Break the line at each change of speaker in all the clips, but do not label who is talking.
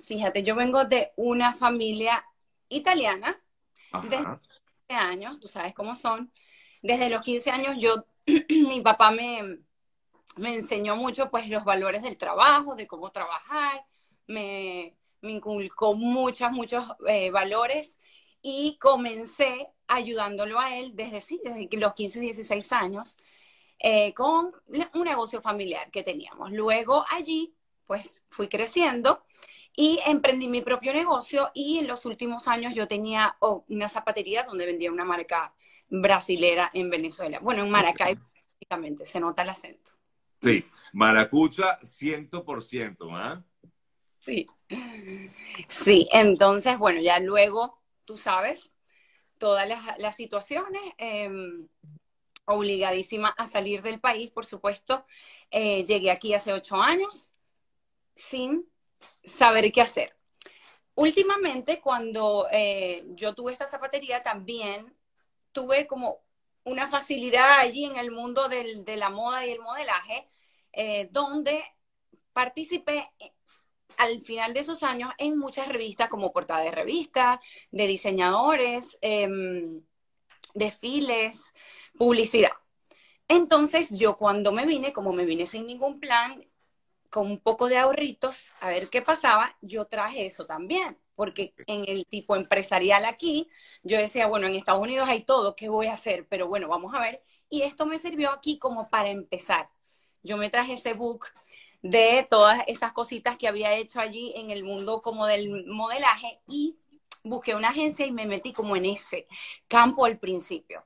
fíjate, yo vengo de una familia italiana desde 15 años, tú sabes cómo son. Desde los 15 años yo, mi papá me, me enseñó mucho pues los valores del trabajo, de cómo trabajar, me, me inculcó muchos, muchos eh, valores y comencé ayudándolo a él desde, sí, desde los 15, 16 años eh, con un negocio familiar que teníamos. Luego allí, pues fui creciendo y emprendí mi propio negocio y en los últimos años yo tenía oh, una zapatería donde vendía una marca brasilera en Venezuela. Bueno, en Maracay prácticamente, se nota el acento.
Sí, maracucha 100%, ¿ah?
Sí. Sí, entonces, bueno, ya luego, tú sabes, todas las, situaciones, em, obligadísima a salir del país, por supuesto. Eh, llegué aquí hace ocho años sin saber qué hacer. Últimamente, cuando eh, yo tuve esta zapatería, también tuve como una facilidad allí en el mundo de la moda y el modelaje, eh, donde participé al final de esos años en muchas revistas como portada de revistas, de diseñadores, em, desfiles, publicidad. Entonces yo cuando me vine, como me vine sin ningún plan, con un poco de ahorritos, a ver qué pasaba, yo traje eso también, porque en el tipo empresarial aquí, yo decía, bueno, en Estados Unidos hay todo, ¿qué voy a hacer? Pero bueno, vamos a ver. Y esto me sirvió aquí como para empezar. Yo me traje ese book de todas esas cositas que había hecho allí en el mundo como del modelaje y busqué una agencia y me metí como en ese campo al principio.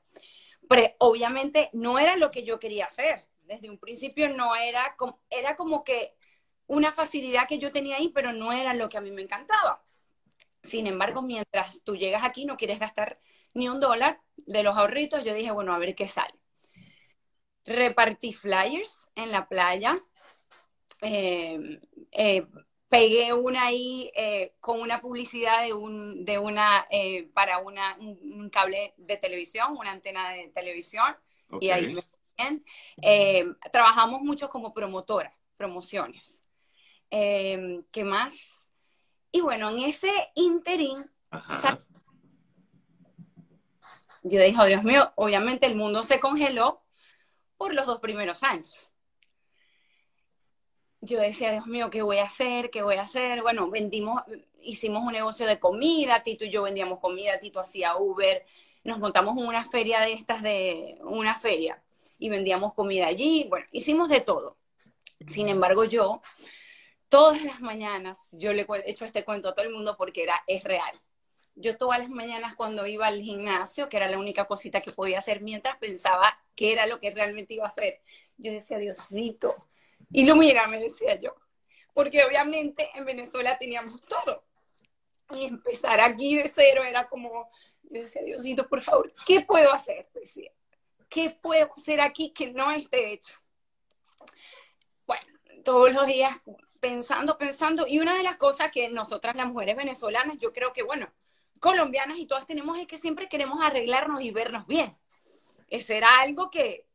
Pero obviamente no era lo que yo quería hacer desde un principio no era como, era como que una facilidad que yo tenía ahí, pero no era lo que a mí me encantaba. Sin embargo, mientras tú llegas aquí no quieres gastar ni un dólar de los ahorritos, yo dije, bueno, a ver qué sale. Repartí flyers en la playa, eh, eh, pegué una ahí eh, con una publicidad de, un, de una, para una, un, cable de televisión, una antena de televisión, y ahí me eh, trabajamos mucho como promotora, promociones. Eh, ¿Qué más? Y bueno, en ese interín, yo dije, oh, Dios mío, obviamente el mundo se congeló por los dos primeros años. Yo decía, Dios mío, ¿qué voy a hacer? ¿Qué voy a hacer? Bueno, vendimos, hicimos un negocio de comida, Tito y yo vendíamos comida, Tito hacía Uber, nos montamos en una feria de estas de una feria y vendíamos comida allí. Bueno, hicimos de todo. Sin embargo, yo todas las mañanas, yo le he hecho este cuento a todo el mundo porque era, es real. Yo todas las mañanas cuando iba al gimnasio, que era la única cosita que podía hacer mientras pensaba qué era lo que realmente iba a hacer, yo decía, Diosito, ilumina, me decía yo. Porque obviamente en Venezuela teníamos todo. Y empezar aquí de cero era como, yo decía, Diosito, por favor, ¿qué puedo hacer? Decía. ¿Qué puedo hacer aquí que no esté hecho? Bueno, todos los días pensando, pensando, y una de las cosas que nosotras las mujeres venezolanas, yo creo que, bueno, colombianas y todas tenemos es que siempre queremos arreglarnos y vernos bien. Ese era algo que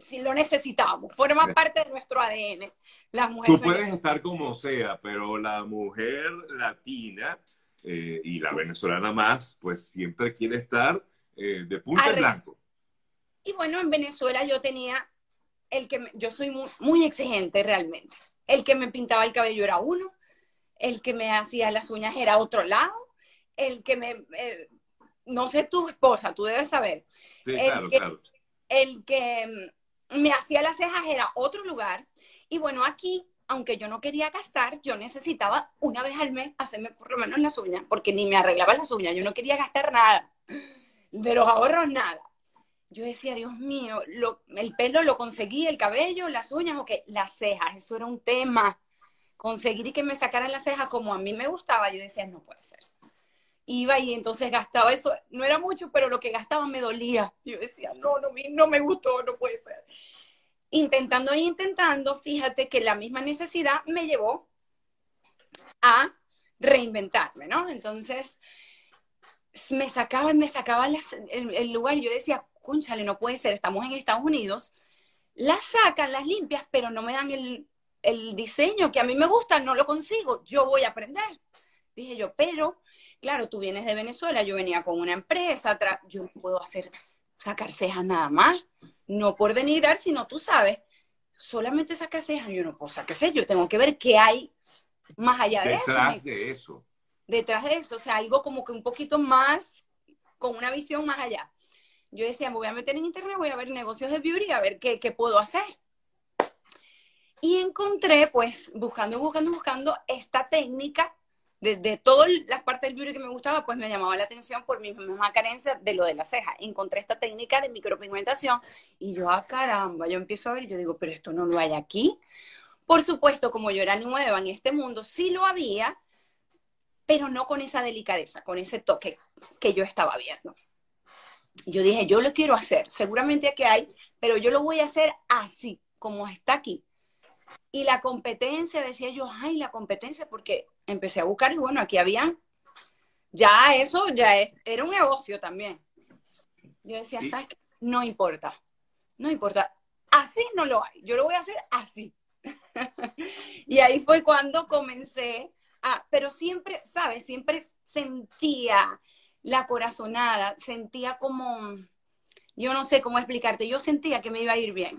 si lo necesitamos, forma parte de nuestro ADN.
Las mujeres Tú puedes estar como sea, pero la mujer latina eh, y la venezolana más, pues siempre quiere estar eh, de punta en blanco.
Y bueno, en Venezuela yo tenía el que yo soy muy, exigente realmente. El que me pintaba el cabello era uno, el que me hacía las uñas era otro lado, el que me eh, no sé tu esposa, tú debes saber.
Sí,
el
claro,
que,
claro.
El que me hacía las cejas era otro lugar. Y bueno, aquí, aunque yo no quería gastar, yo necesitaba una vez al mes hacerme por lo menos las uñas, porque ni me arreglaba las uñas, yo no quería gastar nada. De los ahorros, nada yo decía, Dios mío, el pelo lo conseguí, el cabello, las uñas, ok, las cejas, eso era un tema. Conseguir que me sacaran las cejas como a mí me gustaba, yo decía, no puede ser. Iba y entonces gastaba eso, no era mucho, pero lo que gastaba me dolía. Yo decía, no, no, no me gustó, no puede ser. Intentando e intentando, fíjate que la misma necesidad me llevó a reinventarme, ¿no? Entonces, me sacaban, me sacaban el, el, lugar yo decía, cónchale, no puede ser, estamos en Estados Unidos, las sacan, las limpias, pero no me dan el, el diseño que a mí me gusta no lo consigo, yo voy a aprender. Dije yo, pero, claro, tú vienes de Venezuela, yo venía con una empresa, yo no puedo hacer, sacar cejas nada más, no por denigrar, sino tú sabes, solamente sacar cejas, yo no puedo sacar cejas, yo tengo que ver qué hay más allá de
eso. Detrás de eso.
Detrás de eso, o sea, algo como que un poquito más, con una visión más allá. Yo decía, me voy a meter en internet, voy a ver negocios de beauty, a ver qué, qué puedo hacer. Y encontré, pues, buscando, buscando, buscando esta técnica de, de todas las partes del beauty que me gustaba, pues me llamaba la atención por mi misma carencia de lo de la ceja. Encontré esta técnica de micropigmentación y yo, ah, caramba, yo empiezo a ver y yo digo, pero esto no lo hay aquí. Por supuesto, como yo era nueva en este mundo, sí lo había, pero no con esa delicadeza, con ese toque que yo estaba viendo. Yo dije, yo lo quiero hacer, seguramente aquí hay, pero yo lo voy a hacer así, como está aquí. Y la competencia, decía yo, ay, la competencia, porque empecé a buscar y bueno, aquí habían, ya eso ya era un negocio también. Yo decía, ¿sabes qué? No importa, no importa, así no lo hay, yo lo voy a hacer así. y ahí fue cuando comencé a, pero siempre, ¿sabes? Siempre sentía la corazonada, sentía como, yo no sé cómo explicarte, yo sentía que me iba a ir bien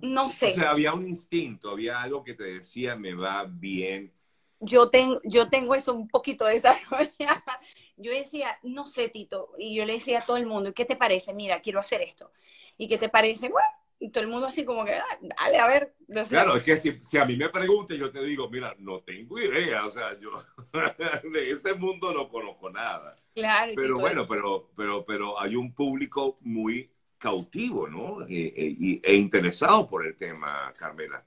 no sé.
O sea, había un instinto, había algo que te decía, me va bien.
Yo tengo, yo tengo eso un poquito desarrollado. Yo decía, no sé, Tito, y yo le decía a todo el mundo, ¿qué te parece? Mira, quiero hacer esto. ¿Y qué te parece? Bueno, y todo el mundo así como que, ah, dale, a ver.
Claro, es que si, si, a mí me preguntan, yo te digo, mira, no tengo idea, o sea, yo de ese mundo no conozco nada.
Claro.
Pero bueno, pero, pero, pero hay un público muy cautivo, ¿no? E, e, e, interesado por el tema, Carmela.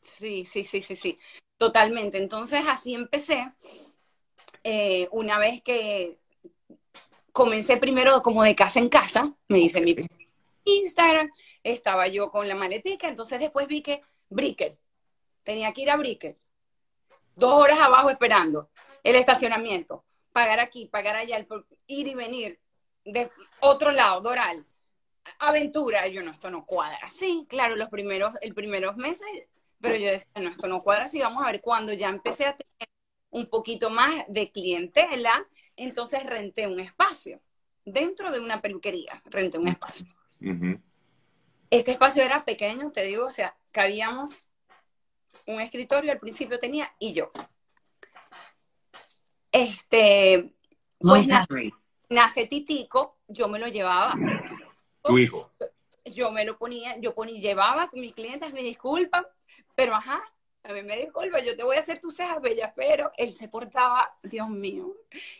Sí, sí, sí, sí, sí, totalmente. Entonces así empecé. Eh, una vez que comencé primero como de casa en casa, me dice mi Instagram, estaba yo con la maletica, entonces después vi que Brickell, tenía que ir a Brickell, dos horas abajo esperando el estacionamiento, pagar aquí, pagar allá, ir y venir de otro lado, Doral, aventura. Yo, no, esto no cuadra. Sí, claro, los primeros, el primeros meses, pero yo decía, no, esto no cuadra. Sí, vamos a ver, cuando ya empecé a tener un poquito más de clientela, entonces renté un espacio. Dentro de una peluquería, renté un espacio. Este espacio era pequeño, te digo, o sea, cabíamos un escritorio, al principio tenía, y yo. Este, pues nace Titico, yo me lo llevaba
tu hijo.
Yo me lo ponía, yo ponía, llevaba con mis clientes, me disculpan, pero ajá, a mí me disculpa, yo te voy a hacer tus cejas bellas, pero él se portaba, Dios mío,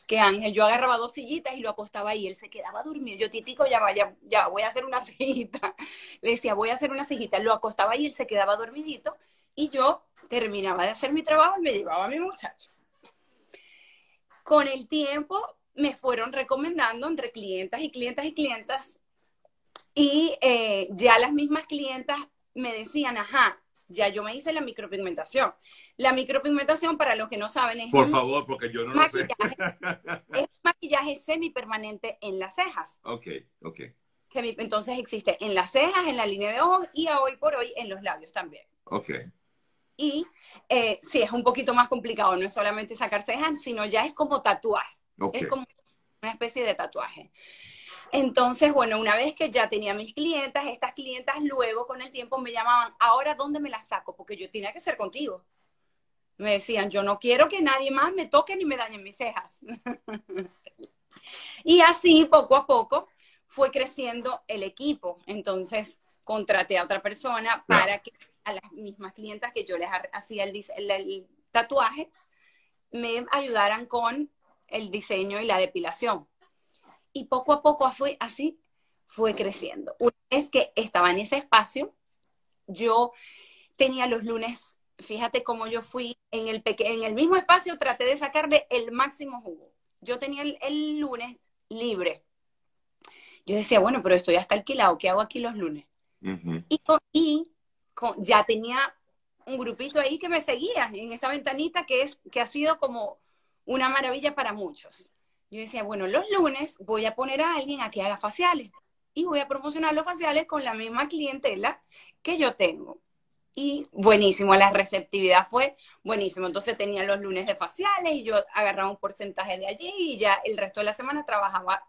que Ángel, yo agarraba dos sillitas y lo acostaba ahí, él se quedaba dormido, yo titico, ya vaya, ya voy a hacer una sillita, le decía, voy a hacer una sillita, lo acostaba ahí, él se quedaba dormidito, y yo terminaba de hacer mi trabajo y me llevaba a mi muchacho. Con el tiempo me fueron recomendando entre clientas y clientas y clientas y eh, ya las mismas clientas me decían, ajá, ya yo me hice la micropigmentación. La micropigmentación, para los que no saben, es
Por favor, porque yo no
maquillaje, lo sé. es maquillaje semipermanente en las cejas.
Ok, ok.
Entonces existe en las cejas, en la línea de ojos y hoy por hoy en los labios también.
Ok.
Y eh, sí, es un poquito más complicado, no es solamente sacar cejas, sino ya es como tatuar. Es como una especie de tatuaje. Entonces, bueno, una vez que ya tenía mis clientas, estas clientas luego con el tiempo me llamaban, ahora ¿dónde me las saco? Porque yo tenía que ser contigo. Me decían, yo no quiero que nadie más me toque ni me dañe mis cejas. y así, poco a poco, fue creciendo el equipo. Entonces, contraté a otra persona para que a las mismas clientas que yo les hacía el tatuaje, me ayudaran con el diseño y la depilación y poco a poco fue así, fue creciendo. Una vez que estaba en ese espacio, yo tenía los lunes, fíjate cómo yo fui en el, en el mismo espacio, traté de sacarle el máximo jugo. Yo tenía el, lunes libre. Yo decía, bueno, pero estoy hasta alquilado, ¿qué hago aquí los lunes? Y, ya tenía un grupito ahí que me seguía en esta ventanita que, es, que ha sido como una maravilla para muchos yo decía, bueno, los lunes voy a poner a alguien a que haga faciales y voy a promocionar los faciales con la misma clientela que yo tengo. y buenísimo, la receptividad fue buenísimo. Entonces tenía los lunes de faciales y yo agarraba un porcentaje de allí y ya el resto de la semana trabajaba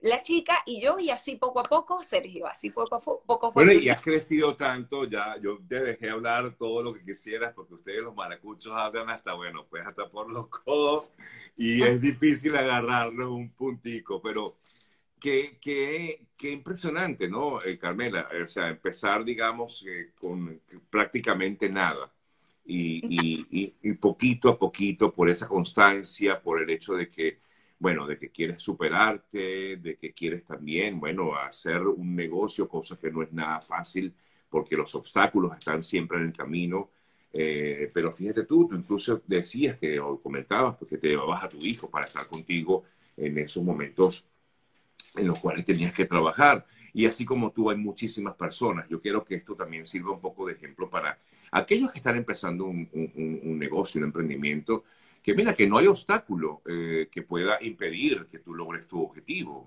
la chica y yo y así poco a poco, Sergio, así poco a poco.
Bueno, y has crecido tanto, ya yo te dejé hablar todo lo que quisieras porque ustedes los maracuchos hablan hasta, bueno, pues hasta por los codos y es difícil agarrarle un puntico, pero qué, qué, qué impresionante, ¿no, eh, Carmela? O sea, empezar, digamos, eh, con prácticamente nada. Y, y, y, poquito a poquito, por esa constancia, por el hecho de que, bueno, de que quieres superarte, de que quieres también, bueno, hacer un negocio, cosa que no es nada fácil, porque los obstáculos están siempre en el camino. Eh, pero fíjate tú, tú incluso decías que, o comentabas, pues, te llevabas a tu hijo para estar contigo en esos momentos en los cuales tenías que trabajar. Y así como tú, hay muchísimas personas. Yo quiero que esto también sirva un poco de ejemplo para aquellos que están empezando un, negocio, un emprendimiento, que mira, que no hay obstáculo eh, que pueda impedir que tú logres tu objetivo.